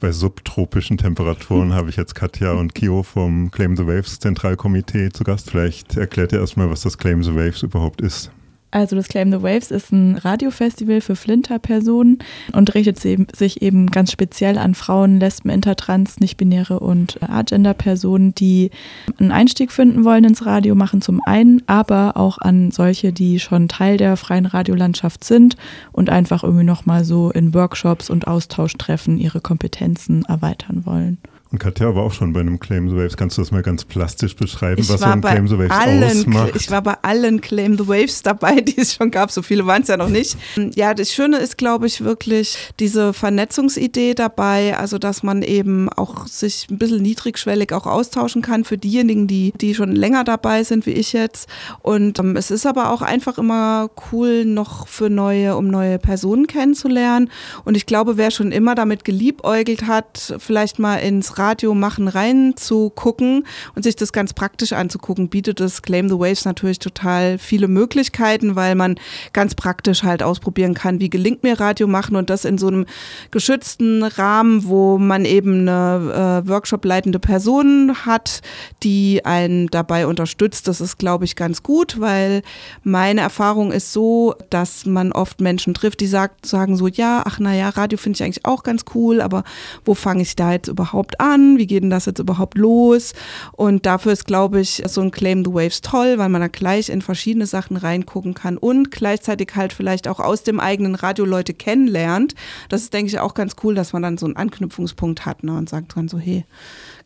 bei subtropischen Temperaturen habe ich jetzt Katja und Kio vom Claim the Waves Zentralkomitee zu Gast. Vielleicht erklärt ihr erstmal, was das Claim the Waves überhaupt ist. Also das Claim the Waves ist ein Radiofestival für Flinter-Personen und richtet sich eben ganz speziell an Frauen, Lesben, Intertrans, Nichtbinäre und Agender-Personen, die einen Einstieg finden wollen ins Radio machen zum einen, aber auch an solche, die schon Teil der freien Radiolandschaft sind und einfach irgendwie nochmal so in Workshops und Austauschtreffen ihre Kompetenzen erweitern wollen. Und Katja war auch schon bei einem Claim the Waves. Kannst du das mal ganz plastisch beschreiben, ich was so ein Claim the Waves allen, ausmacht? Ich war bei allen Claim the Waves dabei, die es schon gab. So viele waren es ja noch nicht. Ja, das Schöne ist, glaube ich, wirklich diese Vernetzungsidee dabei. Also, dass man eben auch sich ein bisschen niedrigschwellig auch austauschen kann für diejenigen, die, die schon länger dabei sind, wie ich jetzt. Und ähm, es ist aber auch einfach immer cool, noch für neue, um neue Personen kennenzulernen. Und ich glaube, wer schon immer damit geliebäugelt hat, vielleicht mal ins Radio machen reinzugucken und sich das ganz praktisch anzugucken, bietet das Claim the Waves natürlich total viele Möglichkeiten, weil man ganz praktisch halt ausprobieren kann, wie gelingt mir Radio machen und das in so einem geschützten Rahmen, wo man eben eine äh, Workshop-leitende Person hat, die einen dabei unterstützt. Das ist, glaube ich, ganz gut, weil meine Erfahrung ist so, dass man oft Menschen trifft, die sagt, sagen so, ja, ach naja, Radio finde ich eigentlich auch ganz cool, aber wo fange ich da jetzt überhaupt an? An? Wie geht denn das jetzt überhaupt los? Und dafür ist, glaube ich, so ein Claim the Waves toll, weil man da gleich in verschiedene Sachen reingucken kann und gleichzeitig halt vielleicht auch aus dem eigenen Radio Leute kennenlernt. Das ist, denke ich, auch ganz cool, dass man dann so einen Anknüpfungspunkt hat ne, und sagt dann so, hey,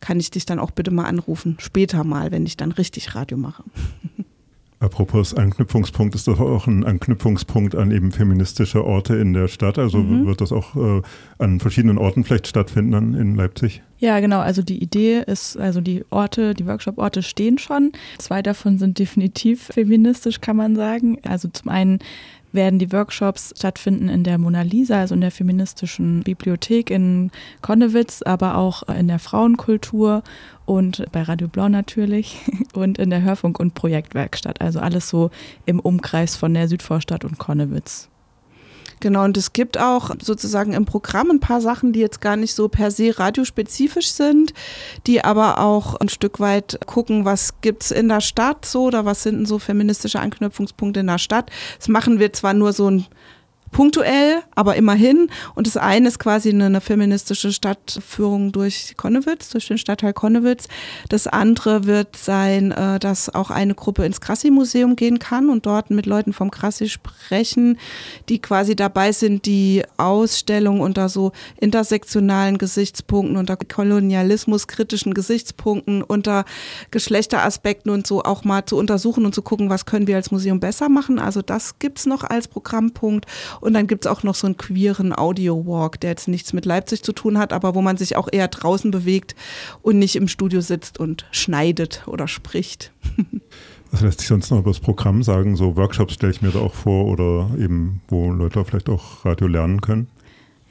kann ich dich dann auch bitte mal anrufen, später mal, wenn ich dann richtig Radio mache. Apropos Anknüpfungspunkt, ist das auch ein Anknüpfungspunkt an eben feministische Orte in der Stadt? Also mhm. wird das auch äh, an verschiedenen Orten vielleicht stattfinden in Leipzig? Ja, genau. Also die Idee ist, also die Orte, die Workshop-Orte stehen schon. Zwei davon sind definitiv feministisch, kann man sagen. Also zum einen werden die Workshops stattfinden in der Mona Lisa, also in der feministischen Bibliothek in Konnewitz, aber auch in der Frauenkultur und bei Radio Blau natürlich und in der Hörfunk- und Projektwerkstatt. Also alles so im Umkreis von der Südvorstadt und Konnewitz. Genau, und es gibt auch sozusagen im Programm ein paar Sachen, die jetzt gar nicht so per se radiospezifisch sind, die aber auch ein Stück weit gucken, was gibt es in der Stadt so oder was sind denn so feministische Anknüpfungspunkte in der Stadt. Das machen wir zwar nur so ein punktuell, aber immerhin. Und das eine ist quasi eine, eine feministische Stadtführung durch Konnewitz, durch den Stadtteil Konnewitz. Das andere wird sein, äh, dass auch eine Gruppe ins Krassi-Museum gehen kann und dort mit Leuten vom Krassi sprechen, die quasi dabei sind, die Ausstellung unter so intersektionalen Gesichtspunkten, unter kolonialismuskritischen Gesichtspunkten, unter Geschlechteraspekten und so auch mal zu untersuchen und zu gucken, was können wir als Museum besser machen. Also das gibt es noch als Programmpunkt. Und dann gibt es auch noch so einen queeren Audio-Walk, der jetzt nichts mit Leipzig zu tun hat, aber wo man sich auch eher draußen bewegt und nicht im Studio sitzt und schneidet oder spricht. Was lässt sich sonst noch über das Programm sagen? So Workshops stelle ich mir da auch vor oder eben, wo Leute vielleicht auch Radio lernen können?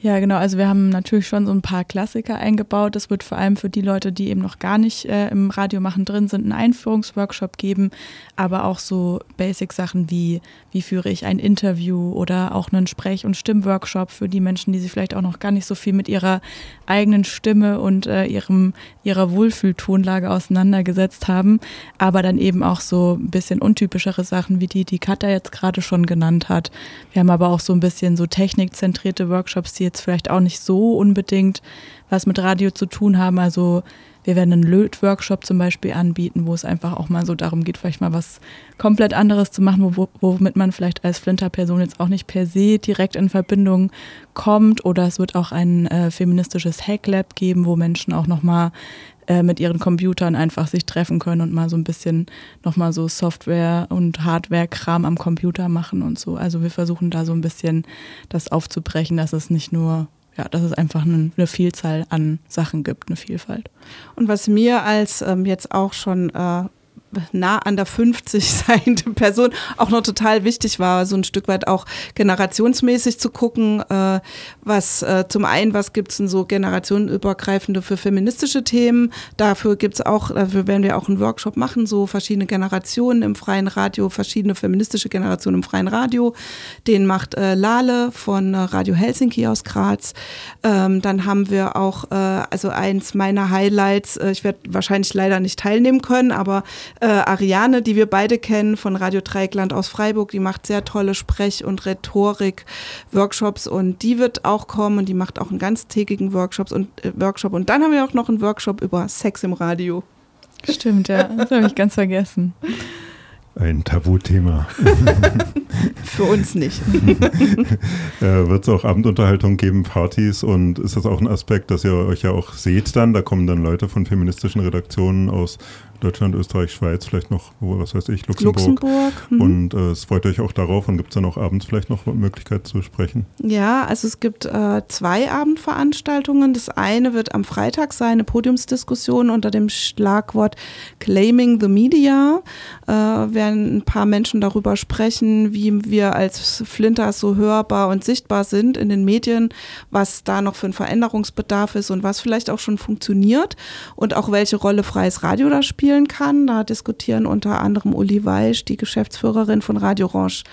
Ja, genau. Also wir haben natürlich schon so ein paar Klassiker eingebaut. Es wird vor allem für die Leute, die eben noch gar nicht äh, im Radiomachen drin sind, einen Einführungsworkshop geben, aber auch so Basic-Sachen wie, wie führe ich ein Interview oder auch einen Sprech- und Stimmworkshop für die Menschen, die sich vielleicht auch noch gar nicht so viel mit ihrer eigenen Stimme und äh, ihrem, ihrer Wohlfühltonlage auseinandergesetzt haben, aber dann eben auch so ein bisschen untypischere Sachen, wie die, die Katja jetzt gerade schon genannt hat. Wir haben aber auch so ein bisschen so technikzentrierte Workshops, die jetzt vielleicht auch nicht so unbedingt was mit Radio zu tun haben. Also wir werden einen Löt-Workshop zum Beispiel anbieten, wo es einfach auch mal so darum geht, vielleicht mal was komplett anderes zu machen, wo, womit man vielleicht als Flinter-Person jetzt auch nicht per se direkt in Verbindung kommt. Oder es wird auch ein äh, feministisches Hacklab geben, wo Menschen auch nochmal äh, mit ihren Computern einfach sich treffen können und mal so ein bisschen nochmal so Software- und Hardware-Kram am Computer machen und so. Also wir versuchen da so ein bisschen das aufzubrechen, dass es nicht nur ja, dass es einfach eine, eine, Vielzahl an Sachen gibt, eine Vielfalt. Und was mir als ähm, jetzt auch schon äh, nah an der 50 seiende Person auch noch total wichtig war, so ein Stück weit auch generationsmäßig zu gucken, äh, was äh, zum einen, was gibt es denn so generationenübergreifende für feministische Themen. Dafür gibt es auch, dafür werden wir auch einen Workshop machen, so verschiedene Generationen im freien Radio, verschiedene feministische Generationen im freien Radio. Den macht äh, Lale von äh, Radio Helsinki aus Graz. Ähm, dann haben wir auch, äh, also eins meiner Highlights, äh, ich werde wahrscheinlich leider nicht teilnehmen können, aber äh, Ariane, die wir beide kennen von Radio Dreieckland aus Freiburg, die macht sehr tolle Sprech- und Rhetorik-Workshops und die wird auch kommen und die macht auch einen ganztägigen Workshops und, äh, Workshop. Und dann haben wir auch noch einen Workshop über Sex im Radio. Stimmt, ja, das habe ich ganz vergessen. Ein Tabuthema. Für uns nicht. äh, Wird es auch Abendunterhaltung geben, Partys und ist das auch ein Aspekt, dass ihr euch ja auch seht dann? Da kommen dann Leute von feministischen Redaktionen aus Deutschland, Österreich, Schweiz, vielleicht noch, was weiß ich, Luxemburg. Luxemburg. Mhm. Und äh, es freut euch auch darauf und gibt es dann auch abends vielleicht noch Möglichkeit zu sprechen? Ja, also es gibt äh, zwei Abendveranstaltungen. Das eine wird am Freitag sein, eine Podiumsdiskussion unter dem Schlagwort Claiming the Media. Äh, werden ein paar Menschen darüber sprechen, wie wir als Flinters so hörbar und sichtbar sind in den Medien, was da noch für ein Veränderungsbedarf ist und was vielleicht auch schon funktioniert und auch welche Rolle freies Radio da spielt spielen kann. Da diskutieren unter anderem Uli Weisch, die Geschäftsführerin von Radio Orange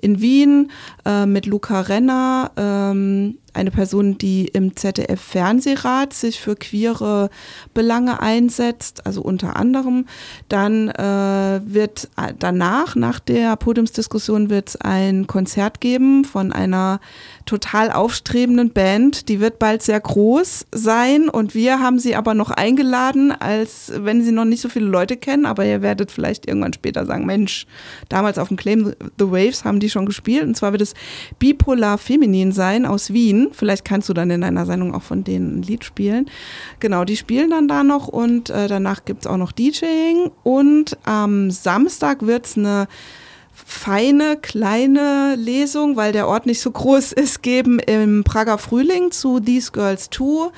in Wien, äh, mit Luca Renner, ähm, eine Person, die im ZDF-Fernsehrat sich für queere Belange einsetzt, also unter anderem. Dann äh, wird äh, danach, nach der Podiumsdiskussion, wird es ein Konzert geben von einer total aufstrebenden Band. Die wird bald sehr groß sein und wir haben sie aber noch eingeladen, als wenn sie noch nicht so viele Leute kennen, aber ihr werdet vielleicht irgendwann später sagen, Mensch, damals auf dem Claim the Waves haben die schon gespielt und zwar wird es Bipolar Feminin sein aus Wien. Vielleicht kannst du dann in deiner Sendung auch von denen ein Lied spielen. Genau, die spielen dann da noch und äh, danach gibt es auch noch DJing und am Samstag wird es eine feine, kleine Lesung, weil der Ort nicht so groß ist, geben im Prager Frühling zu These Girls 2.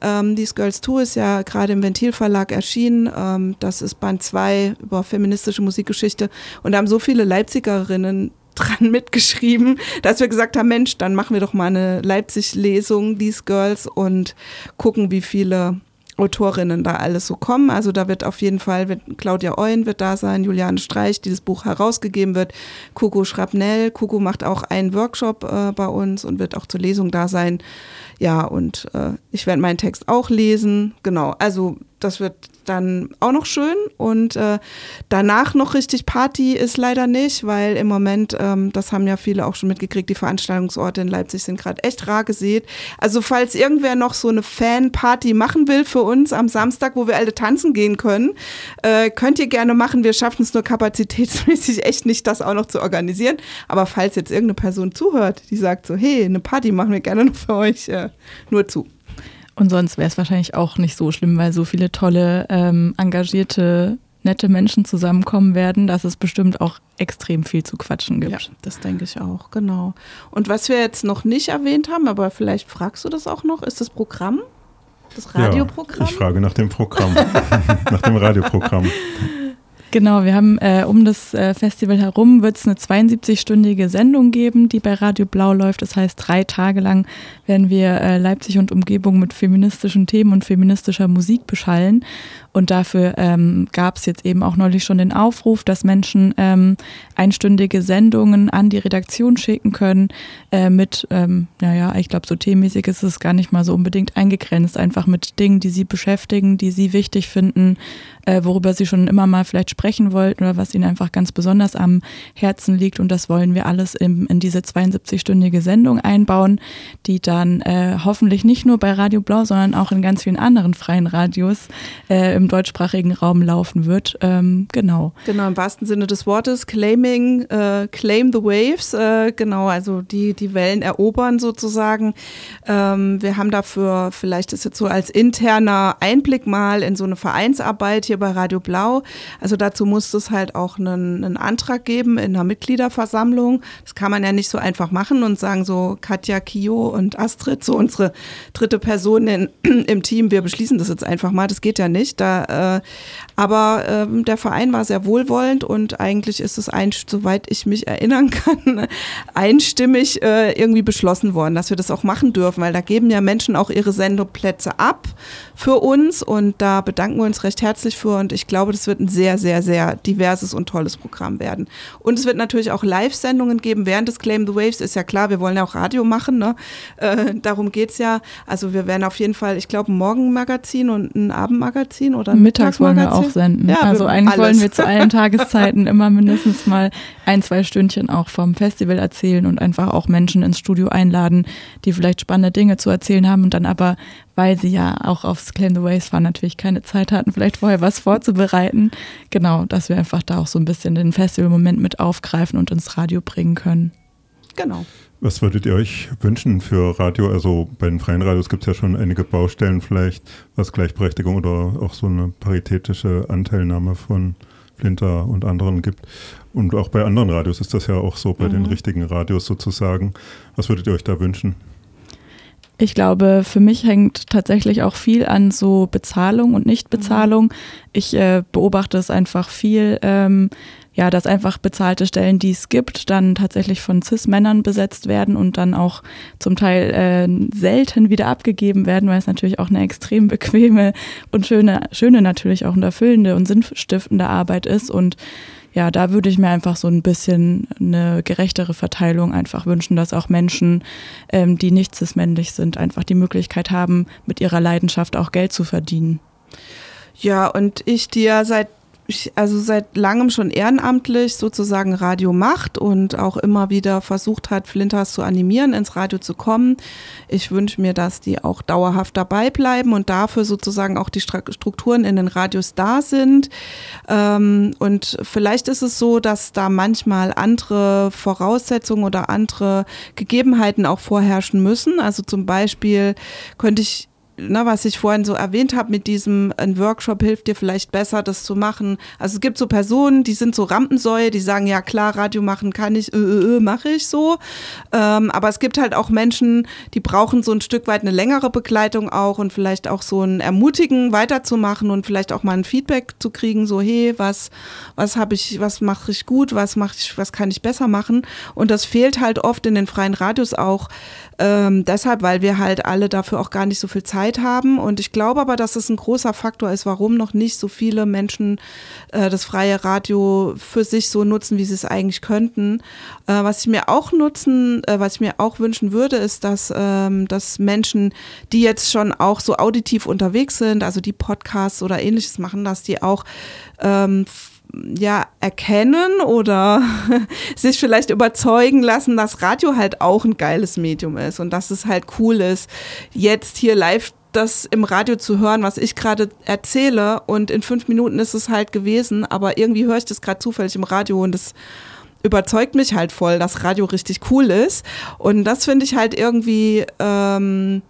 Ähm, These Girls 2 ist ja gerade im Ventilverlag erschienen. Ähm, das ist Band 2 über feministische Musikgeschichte. Und da haben so viele Leipzigerinnen dran mitgeschrieben, dass wir gesagt haben, Mensch, dann machen wir doch mal eine Leipzig-Lesung, These Girls, und gucken, wie viele Autorinnen da alles so kommen. Also da wird auf jeden Fall, wird, Claudia Euen wird da sein, Juliane Streich, die das Buch herausgegeben wird, Kuku Schrapnell. Kuku macht auch einen Workshop äh, bei uns und wird auch zur Lesung da sein. Ja, und äh, ich werde meinen Text auch lesen. Genau, also das wird dann auch noch schön und äh, danach noch richtig Party ist leider nicht, weil im Moment, ähm, das haben ja viele auch schon mitgekriegt, die Veranstaltungsorte in Leipzig sind gerade echt rar gesät. Also falls irgendwer noch so eine Fan-Party machen will für uns am Samstag, wo wir alle tanzen gehen können, äh, könnt ihr gerne machen. Wir schaffen es nur kapazitätsmäßig echt nicht, das auch noch zu organisieren. Aber falls jetzt irgendeine Person zuhört, die sagt so, hey, eine Party machen wir gerne noch für euch, äh, nur zu. Und sonst wäre es wahrscheinlich auch nicht so schlimm, weil so viele tolle, ähm, engagierte, nette Menschen zusammenkommen werden, dass es bestimmt auch extrem viel zu quatschen gibt. Ja, das denke ich auch, genau. Und was wir jetzt noch nicht erwähnt haben, aber vielleicht fragst du das auch noch, ist das Programm? Das Radioprogramm? Ja, ich frage nach dem Programm, nach dem Radioprogramm. Genau, wir haben äh, um das äh, Festival herum wird es eine 72-stündige Sendung geben, die bei Radio Blau läuft. Das heißt, drei Tage lang werden wir äh, Leipzig und Umgebung mit feministischen Themen und feministischer Musik beschallen. Und dafür ähm, gab es jetzt eben auch neulich schon den Aufruf, dass Menschen ähm, einstündige Sendungen an die Redaktion schicken können äh, mit, ähm, naja, ich glaube, so themenmäßig ist es gar nicht mal so unbedingt eingegrenzt, einfach mit Dingen, die sie beschäftigen, die sie wichtig finden, äh, worüber sie schon immer mal vielleicht sprechen wollten oder was ihnen einfach ganz besonders am Herzen liegt. Und das wollen wir alles in, in diese 72-stündige Sendung einbauen, die dann äh, hoffentlich nicht nur bei Radio Blau, sondern auch in ganz vielen anderen freien Radios äh, im deutschsprachigen Raum laufen wird. Ähm, genau. Genau, im wahrsten Sinne des Wortes, claiming, äh, claim the waves, äh, genau, also die, die Wellen erobern sozusagen. Ähm, wir haben dafür, vielleicht ist jetzt so als interner Einblick mal in so eine Vereinsarbeit hier bei Radio Blau. Also dazu muss es halt auch einen, einen Antrag geben in einer Mitgliederversammlung. Das kann man ja nicht so einfach machen und sagen so Katja, Kio und Astrid, so unsere dritte Person in, im Team, wir beschließen das jetzt einfach mal. Das geht ja nicht. Da äh, aber ähm, der Verein war sehr wohlwollend und eigentlich ist es, ein, soweit ich mich erinnern kann, einstimmig äh, irgendwie beschlossen worden, dass wir das auch machen dürfen, weil da geben ja Menschen auch ihre Sendeplätze ab für uns und da bedanken wir uns recht herzlich für und ich glaube, das wird ein sehr, sehr, sehr diverses und tolles Programm werden. Und es wird natürlich auch Live-Sendungen geben während des Claim the Waves, ist ja klar, wir wollen ja auch Radio machen, ne? Äh, darum geht es ja. Also wir werden auf jeden Fall, ich glaube, ein Morgenmagazin und ein Abendmagazin oder Mittags wollen wir auch senden. Ja, also eigentlich alles. wollen wir zu allen Tageszeiten immer mindestens mal ein, zwei Stündchen auch vom Festival erzählen und einfach auch Menschen ins Studio einladen, die vielleicht spannende Dinge zu erzählen haben und dann aber, weil sie ja auch aufs Claim the Waves fahren, natürlich keine Zeit hatten, vielleicht vorher was vorzubereiten. Genau, dass wir einfach da auch so ein bisschen den Festival-Moment mit aufgreifen und ins Radio bringen können. Genau. Was würdet ihr euch wünschen für Radio? Also bei den freien Radios gibt es ja schon einige Baustellen vielleicht, was Gleichberechtigung oder auch so eine paritätische Anteilnahme von Flinter und anderen gibt. Und auch bei anderen Radios ist das ja auch so, bei mhm. den richtigen Radios sozusagen. Was würdet ihr euch da wünschen? Ich glaube, für mich hängt tatsächlich auch viel an so Bezahlung und Nichtbezahlung. Mhm. Ich äh, beobachte es einfach viel. Ähm, ja, dass einfach bezahlte Stellen, die es gibt, dann tatsächlich von CIS-Männern besetzt werden und dann auch zum Teil äh, selten wieder abgegeben werden, weil es natürlich auch eine extrem bequeme und schöne, schöne natürlich auch und erfüllende und sinnstiftende Arbeit ist. Und ja, da würde ich mir einfach so ein bisschen eine gerechtere Verteilung einfach wünschen, dass auch Menschen, ähm, die nicht cis-männlich sind, einfach die Möglichkeit haben, mit ihrer Leidenschaft auch Geld zu verdienen. Ja, und ich, die ja seit also seit langem schon ehrenamtlich sozusagen Radio macht und auch immer wieder versucht hat, Flinters zu animieren, ins Radio zu kommen. Ich wünsche mir, dass die auch dauerhaft dabei bleiben und dafür sozusagen auch die Strukturen in den Radios da sind. Ähm, und vielleicht ist es so, dass da manchmal andere Voraussetzungen oder andere Gegebenheiten auch vorherrschen müssen. Also zum Beispiel könnte ich ne, was ich vorhin so erwähnt habe, mit diesem, ein Workshop hilft dir vielleicht besser, das zu machen. Also es gibt so Personen, die sind so Rampensäue, die sagen, ja klar, Radio machen kann ich, äh, äh, äh mache ich so. Ähm, aber es gibt halt auch Menschen, die brauchen so ein Stück weit eine längere Begleitung auch und vielleicht auch so ein Ermutigen weiterzumachen und vielleicht auch mal ein Feedback zu kriegen, so hey, was, was habe ich, was mache ich gut, was mache ich, was kann ich besser machen? Und das fehlt halt oft in den freien Radios auch, ähm, deshalb, weil wir halt alle dafür auch gar nicht so viel Zeit haben. Und ich glaube aber, dass es ein großer Faktor ist, warum noch nicht so viele Menschen äh, das freie Radio für sich so nutzen, wie sie es eigentlich könnten. Äh, was ich mir auch nutzen, äh, was ich mir auch wünschen würde, ist, dass, ähm, dass Menschen, die jetzt schon auch so auditiv unterwegs sind, also die Podcasts oder ähnliches machen, dass die auch ähm, ja, erkennen oder sich vielleicht überzeugen lassen, dass Radio halt auch ein geiles Medium ist und dass es halt cool ist, jetzt hier live das im Radio zu hören, was ich gerade erzähle. Und in fünf Minuten ist es halt gewesen, aber irgendwie höre ich das gerade zufällig im Radio und das überzeugt mich halt voll, dass Radio richtig cool ist. Und das finde ich halt irgendwie ähm,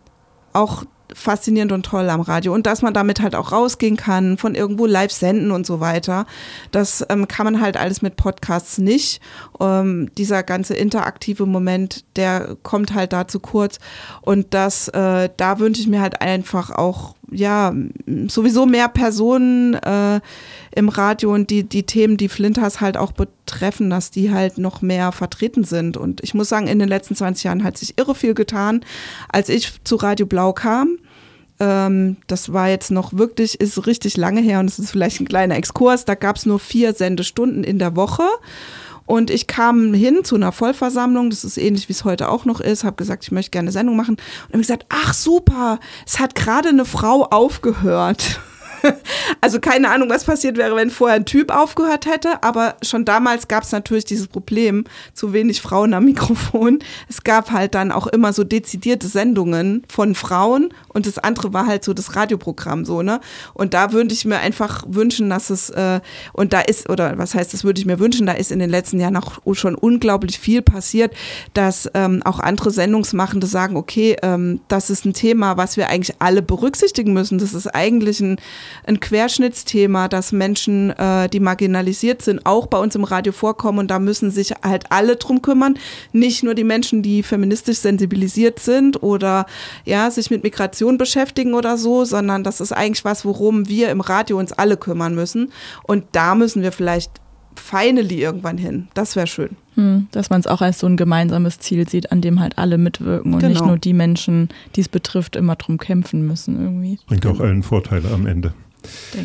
auch faszinierend und toll am Radio. Und dass man damit halt auch rausgehen kann, von irgendwo live senden und so weiter. Das ähm, kann man halt alles mit Podcasts nicht. Ähm, dieser ganze interaktive Moment, der kommt halt da zu kurz. Und das, äh, da wünsche ich mir halt einfach auch, ja, sowieso mehr Personen äh, im Radio und die, die Themen, die Flinters halt auch betreffen, dass die halt noch mehr vertreten sind. Und ich muss sagen, in den letzten 20 Jahren hat sich irre viel getan. Als ich zu Radio Blau kam, ähm, das war jetzt noch wirklich, ist richtig lange her und es ist vielleicht ein kleiner Exkurs. Da gab es nur vier Sendestunden in der Woche. Und ich kam hin zu einer Vollversammlung, das ist ähnlich wie es heute auch noch ist, habe gesagt, ich möchte gerne eine Sendung machen. Und habe gesagt, ach super, es hat gerade eine Frau aufgehört. also keine Ahnung, was passiert wäre, wenn vorher ein Typ aufgehört hätte, aber schon damals gab es natürlich dieses Problem, zu wenig Frauen am Mikrofon. Es gab halt dann auch immer so dezidierte Sendungen von Frauen und das andere war halt so das Radioprogramm so, ne? Und da würde ich mir einfach wünschen, dass es, äh, und da ist, oder was heißt, das würde ich mir wünschen, da ist in den letzten Jahren auch schon unglaublich viel passiert, dass ähm, auch andere Sendungsmachende sagen, okay, ähm, das ist ein Thema, was wir eigentlich alle berücksichtigen müssen. Das ist eigentlich ein ein Querschnittsthema, dass Menschen, äh, die marginalisiert sind, auch bei uns im Radio vorkommen und da müssen sich halt alle drum kümmern. Nicht nur die Menschen, die feministisch sensibilisiert sind oder ja, sich mit Migration beschäftigen oder so, sondern das ist eigentlich was, worum wir im Radio uns alle kümmern müssen. Und da müssen wir vielleicht finally irgendwann hin. Das wäre schön. Hm, dass man es auch als so ein gemeinsames Ziel sieht, an dem halt alle mitwirken und genau. nicht nur die Menschen, die es betrifft, immer drum kämpfen müssen irgendwie. Bringt auch allen Vorteile am Ende.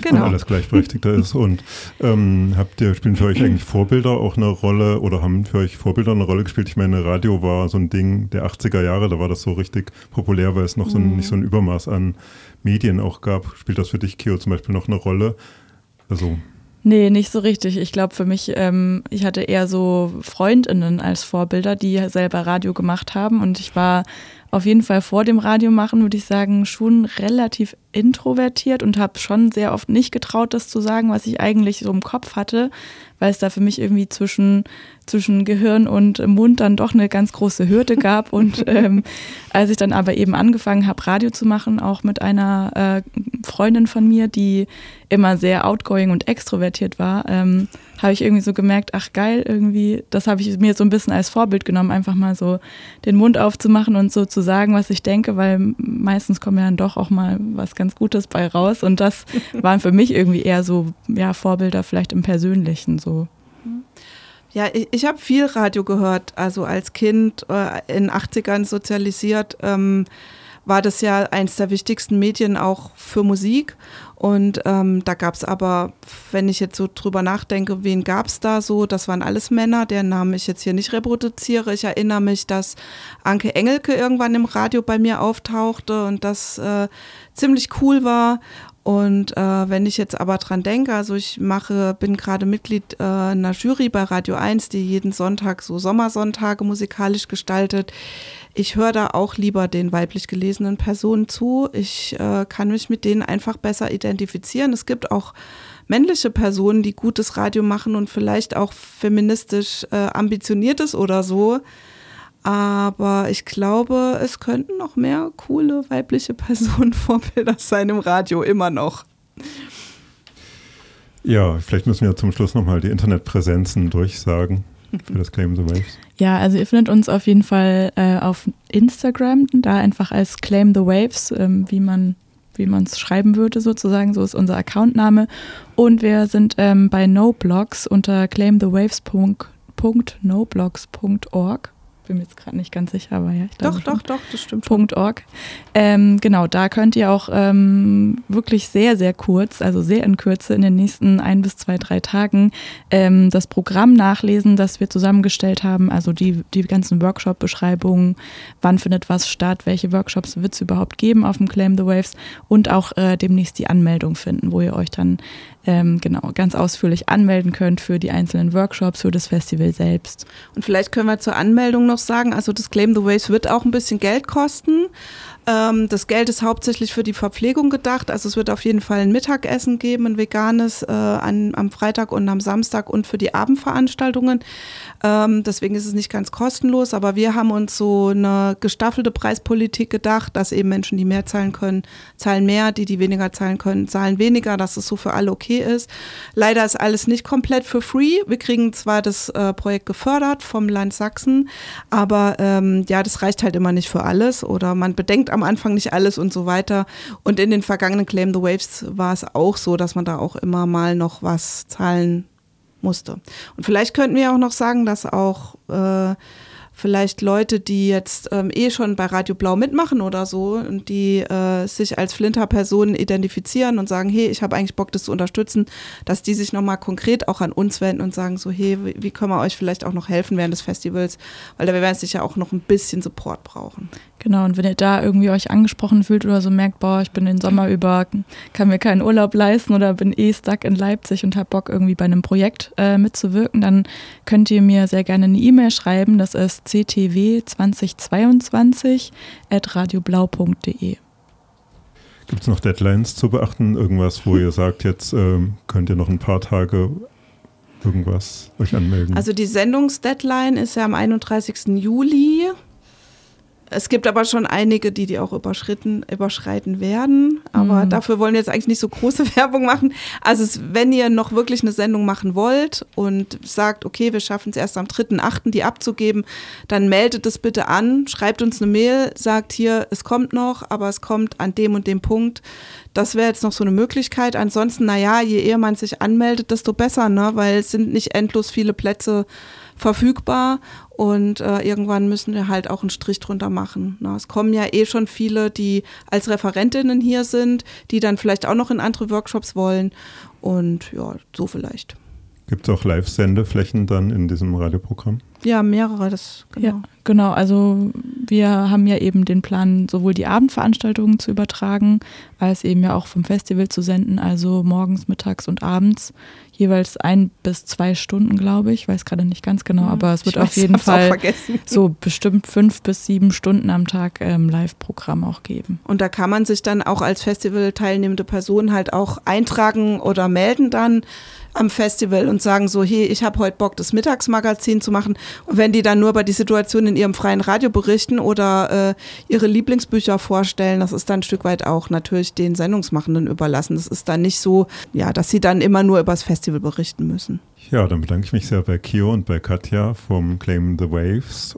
Genau. Und alles gleichberechtigter ist. Und ähm, habt ihr, spielen für euch eigentlich Vorbilder auch eine Rolle oder haben für euch Vorbilder eine Rolle gespielt? Ich meine, Radio war so ein Ding der 80er Jahre, da war das so richtig populär, weil es noch so ein, nicht so ein Übermaß an Medien auch gab. Spielt das für dich, Kio, zum Beispiel noch eine Rolle? Also Nee, nicht so richtig. Ich glaube für mich, ähm, ich hatte eher so Freundinnen als Vorbilder, die selber Radio gemacht haben und ich war auf jeden Fall vor dem Radiomachen, würde ich sagen, schon relativ introvertiert und habe schon sehr oft nicht getraut, das zu sagen, was ich eigentlich so im Kopf hatte, weil es da für mich irgendwie zwischen, zwischen Gehirn und Mund dann doch eine ganz große Hürde gab. Und ähm, als ich dann aber eben angefangen habe, Radio zu machen, auch mit einer äh, Freundin von mir, die immer sehr outgoing und extrovertiert war, ähm, habe ich irgendwie so gemerkt, ach geil, irgendwie, das habe ich mir so ein bisschen als Vorbild genommen, einfach mal so den Mund aufzumachen und so zu sagen, was ich denke, weil meistens kommt ja dann doch auch mal was ganz Gutes bei raus. Und das waren für mich irgendwie eher so, ja, Vorbilder vielleicht im Persönlichen so. Ja, ich, ich habe viel Radio gehört, also als Kind äh, in 80ern sozialisiert. Ähm, war das ja eins der wichtigsten Medien auch für Musik. Und ähm, da gab es aber, wenn ich jetzt so drüber nachdenke, wen gab es da so? Das waren alles Männer, deren Namen ich jetzt hier nicht reproduziere. Ich erinnere mich, dass Anke Engelke irgendwann im Radio bei mir auftauchte und das äh, ziemlich cool war. Und äh, wenn ich jetzt aber dran denke, also ich mache, bin gerade Mitglied äh, einer Jury bei Radio 1, die jeden Sonntag so Sommersonntage musikalisch gestaltet. Ich höre da auch lieber den weiblich gelesenen Personen zu. Ich äh, kann mich mit denen einfach besser identifizieren. Es gibt auch männliche Personen, die gutes Radio machen und vielleicht auch feministisch äh, ambitioniert ist oder so. Aber ich glaube, es könnten noch mehr coole weibliche Personen Vorbilder sein im Radio, immer noch. Ja, vielleicht müssen wir zum Schluss nochmal die Internetpräsenzen durchsagen für das Claim the Waves. Ja, also ihr findet uns auf jeden Fall äh, auf Instagram, da einfach als Claim the Waves, ähm, wie man wie man es schreiben würde sozusagen, so ist unser Accountname. Und wir sind ähm, bei NoBlogs unter claimthewavesnoblogs.org bin mir jetzt gerade nicht ganz sicher, aber ja. Ich doch, doch, doch, das stimmt. .org. Ähm, genau, da könnt ihr auch ähm, wirklich sehr, sehr kurz, also sehr in Kürze in den nächsten ein bis zwei, drei Tagen ähm, das Programm nachlesen, das wir zusammengestellt haben. Also die, die ganzen Workshop-Beschreibungen, wann findet was statt, welche Workshops wird es überhaupt geben auf dem Claim the Waves und auch äh, demnächst die Anmeldung finden, wo ihr euch dann ähm, genau ganz ausführlich anmelden könnt für die einzelnen Workshops, für das Festival selbst. Und vielleicht können wir zur Anmeldung noch sagen, also das Claim the Waves wird auch ein bisschen Geld kosten. Ähm, das Geld ist hauptsächlich für die Verpflegung gedacht. Also es wird auf jeden Fall ein Mittagessen geben, ein veganes äh, an, am Freitag und am Samstag und für die Abendveranstaltungen. Ähm, deswegen ist es nicht ganz kostenlos, aber wir haben uns so eine gestaffelte Preispolitik gedacht, dass eben Menschen, die mehr zahlen können, zahlen mehr, die, die weniger zahlen können, zahlen weniger, dass es so für alle okay ist. Leider ist alles nicht komplett für free. Wir kriegen zwar das äh, Projekt gefördert vom Land Sachsen, aber ähm, ja, das reicht halt immer nicht für alles oder man bedenkt am Anfang nicht alles und so weiter. Und in den vergangenen Claim the Waves war es auch so, dass man da auch immer mal noch was zahlen musste. Und vielleicht könnten wir auch noch sagen, dass auch äh, vielleicht Leute, die jetzt ähm, eh schon bei Radio Blau mitmachen oder so und die äh, sich als Flinter-Personen identifizieren und sagen, hey, ich habe eigentlich Bock, das zu unterstützen, dass die sich nochmal konkret auch an uns wenden und sagen so, hey, wie, wie können wir euch vielleicht auch noch helfen während des Festivals, weil da werden wir sicher auch noch ein bisschen Support brauchen. Genau, und wenn ihr da irgendwie euch angesprochen fühlt oder so merkt, boah, ich bin den Sommer über, kann mir keinen Urlaub leisten oder bin eh stuck in Leipzig und habe Bock irgendwie bei einem Projekt äh, mitzuwirken, dann könnt ihr mir sehr gerne eine E-Mail schreiben. Das ist ctw2022 at radioblau.de. Gibt es noch Deadlines zu beachten? Irgendwas, wo ihr sagt, jetzt ähm, könnt ihr noch ein paar Tage irgendwas euch anmelden? Also die Sendungsdeadline ist ja am 31. Juli Es gibt aber schon einige, die die auch überschritten, überschreiten werden. Aber mhm. dafür wollen wir jetzt eigentlich nicht so große Werbung machen. Also es, wenn ihr noch wirklich eine Sendung machen wollt und sagt, okay, wir schaffen es erst am 3.8. die abzugeben, dann meldet es bitte an, schreibt uns eine Mail, sagt hier, es kommt noch, aber es kommt an dem und dem Punkt. Das wäre jetzt noch so eine Möglichkeit. Ansonsten, naja, je eher man sich anmeldet, desto besser, ne? weil es sind nicht endlos viele Plätze verfügbar und äh, irgendwann müssen wir halt auch einen Strich drunter machen. Na, es kommen ja eh schon viele, die als Referentinnen hier sind, die dann vielleicht auch noch in andere Workshops wollen und ja, so vielleicht. Gibt es auch Live-Sendeflächen dann in diesem Radioprogramm? Ja, mehrere, das genau. Ja, genau. Also wir haben ja eben den Plan, sowohl die Abendveranstaltungen zu übertragen, als eben ja auch vom Festival zu senden, also morgens, mittags und abends jeweils ein bis zwei Stunden, glaube ich. Weiß gerade nicht ganz genau, aber es wird auf jeden Fall so bestimmt fünf bis sieben Stunden am Tag ähm, Live-Programm auch geben. Und da kann man sich dann auch als Festival teilnehmende Person halt auch eintragen oder melden dann am Festival und sagen so, hey, ich habe heute Bock, das Mittagsmagazin zu machen. Und wenn die dann nur über die Situation in ihrem freien Radio berichten oder äh, ihre Lieblingsbücher vorstellen, das ist dann ein Stück weit auch natürlich den Sendungsmachenden überlassen. Das ist dann nicht so, ja, dass sie dann immer nur über das Festival Festival berichten müssen. Ja, dann bedanke ich mich sehr bei Kio und bei Katja vom Claim the Waves